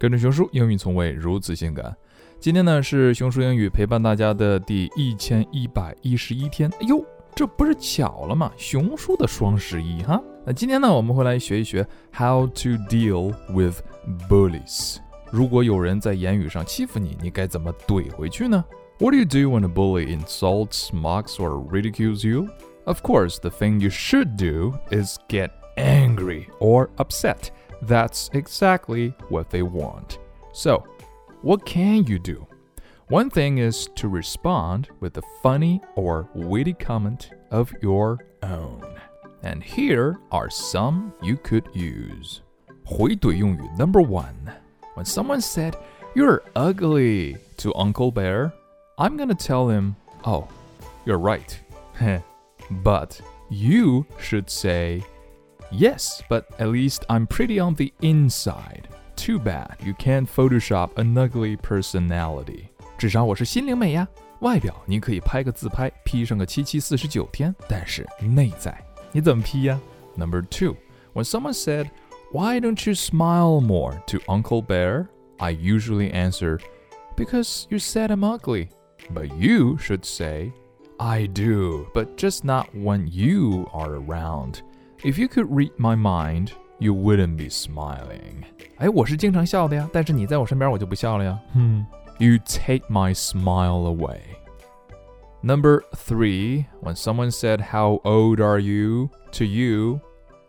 跟着熊叔，英语从未如此性感。今天呢是熊叔英语陪伴大家的第一千一百一十一天。哎呦，这不是巧了吗？熊叔的双十一哈。那今天呢，我们会来学一学 how to deal with bullies。如果有人在言语上欺负你，你该怎么怼回去呢？What do you do when a bully insults, mocks, or ridicules you? Of course, the thing you should do is get angry or upset. That's exactly what they want. So, what can you do? One thing is to respond with a funny or witty comment of your own. And here are some you could use. 回怼用语 number one. When someone said, You're ugly to Uncle Bear, I'm gonna tell him, Oh, you're right. but you should say, Yes, but at least I'm pretty on the inside. Too bad you can't Photoshop an ugly personality. 至少我是心灵美呀，外表你可以拍个自拍，P 上个七七四十九天，但是内在你怎么 P 呀？Number two, when someone said, "Why don't you smile more?" to Uncle Bear, I usually answer, "Because you said I'm ugly." But you should say, "I do, but just not when you are around." If you could read my mind, you wouldn't be smiling. 哎，我是经常笑的呀，但是你在我身边我就不笑了呀。Hmm. You take my smile away. Number three, when someone said, How old are you? to you.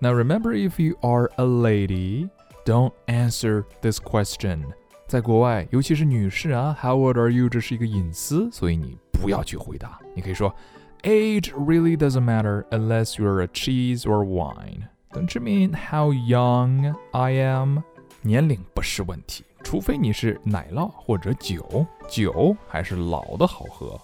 Now remember, if you are a lady, don't answer this question. 在国外，尤其是女士啊，How old are you？这是一个隐私，所以你不要去回答。你可以说 Age really doesn't matter unless you're a cheese or wine. Don't you mean how young I am? 年龄不是问题，除非你是奶酪或者酒，酒还是老的好喝。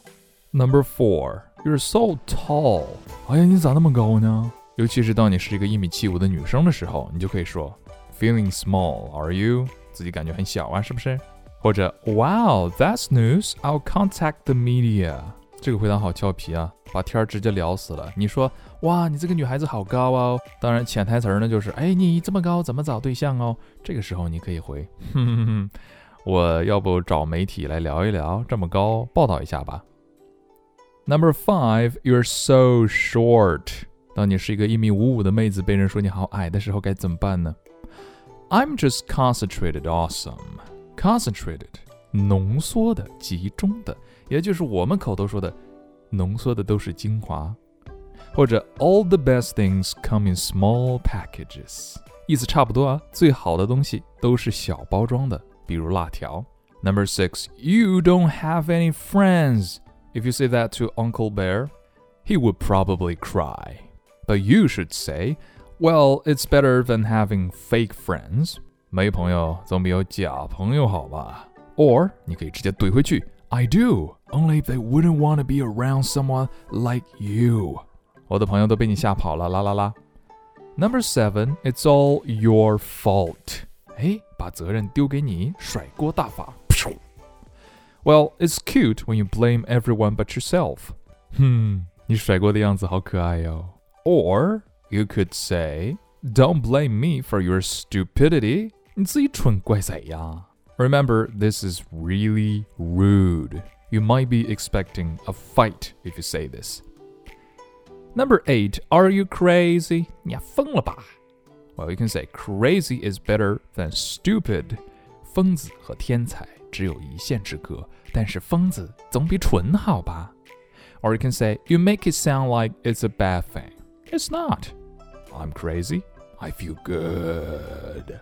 Number four, you're so tall. 哎呀，你咋那么高呢？尤其是当你是一个一米七五的女生的时候，你就可以说 Feeling small, are you？自己感觉很小啊，是不是？或者 Wow, that's news. I'll contact the media. 这个回答好俏皮啊，把天儿直接聊死了。你说哇，你这个女孩子好高哦。当然，潜台词呢就是，哎，你这么高，怎么找对象哦？这个时候你可以回，哼哼哼，我要不找媒体来聊一聊，这么高，报道一下吧。Number five, you're so short。当你是一个一米五五的妹子，被人说你好矮的时候，该怎么办呢？I'm just concentrated awesome. Concentrated，浓缩的，集中的。也就是我们口头说的，浓缩的都是精华，或者 all the best things come in small packages，意思差不多啊。最好的东西都是小包装的，比如辣条。Number six, you don't have any friends. If you say that to Uncle Bear, he would probably cry. But you should say, well, it's better than having fake friends. 没朋友总比有假朋友好吧 ？Or 你可以直接怼回去。I do, only if they wouldn't want to be around someone like you. 我的朋友都被你吓跑了，啦啦啦。Number seven, it's all your fault. 哎，把责任丢给你，甩锅大法。Well, it's cute when you blame everyone but yourself. 哼，你甩锅的样子好可爱哟。Or you could say, Don't blame me for your stupidity. 你自己蠢怪仔呀。 Remember, this is really rude. You might be expecting a fight if you say this. Number eight, are you crazy? Well, you can say crazy is better than stupid. 疯子和天才只有一线之隔，但是疯子总比蠢好吧？Or you can say you make it sound like it's a bad thing. It's not. I'm crazy. I feel good.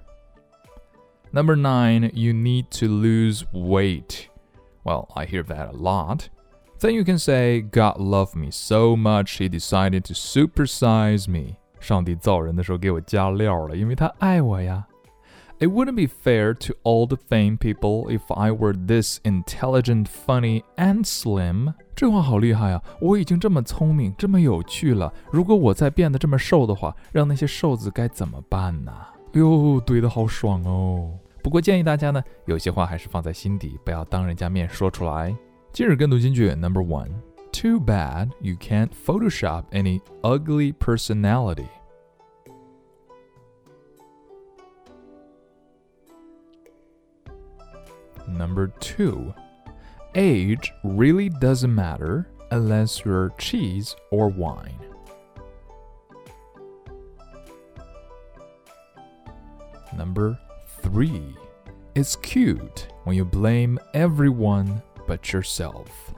Number nine, you need to lose weight. Well, I hear that a lot. Then you can say, God loved me so much, he decided to supersize me. 上帝造人的时候给我加料了，因为他爱我呀。It wouldn't be fair to all the fame people if I were this intelligent, funny, and slim. 这话好厉害啊！我已经这么聪明，这么有趣了。如果我再变得这么瘦的话，让那些瘦子该怎么办呢？哎呦，怼的好爽哦！ 不过建议大家呢，有些话还是放在心底，不要当人家面说出来。今日跟读金句 Number One。Too bad you can't Photoshop any ugly personality. Number two, age really doesn't matter unless you're cheese or wine. Number three, it's cute when you blame everyone but yourself.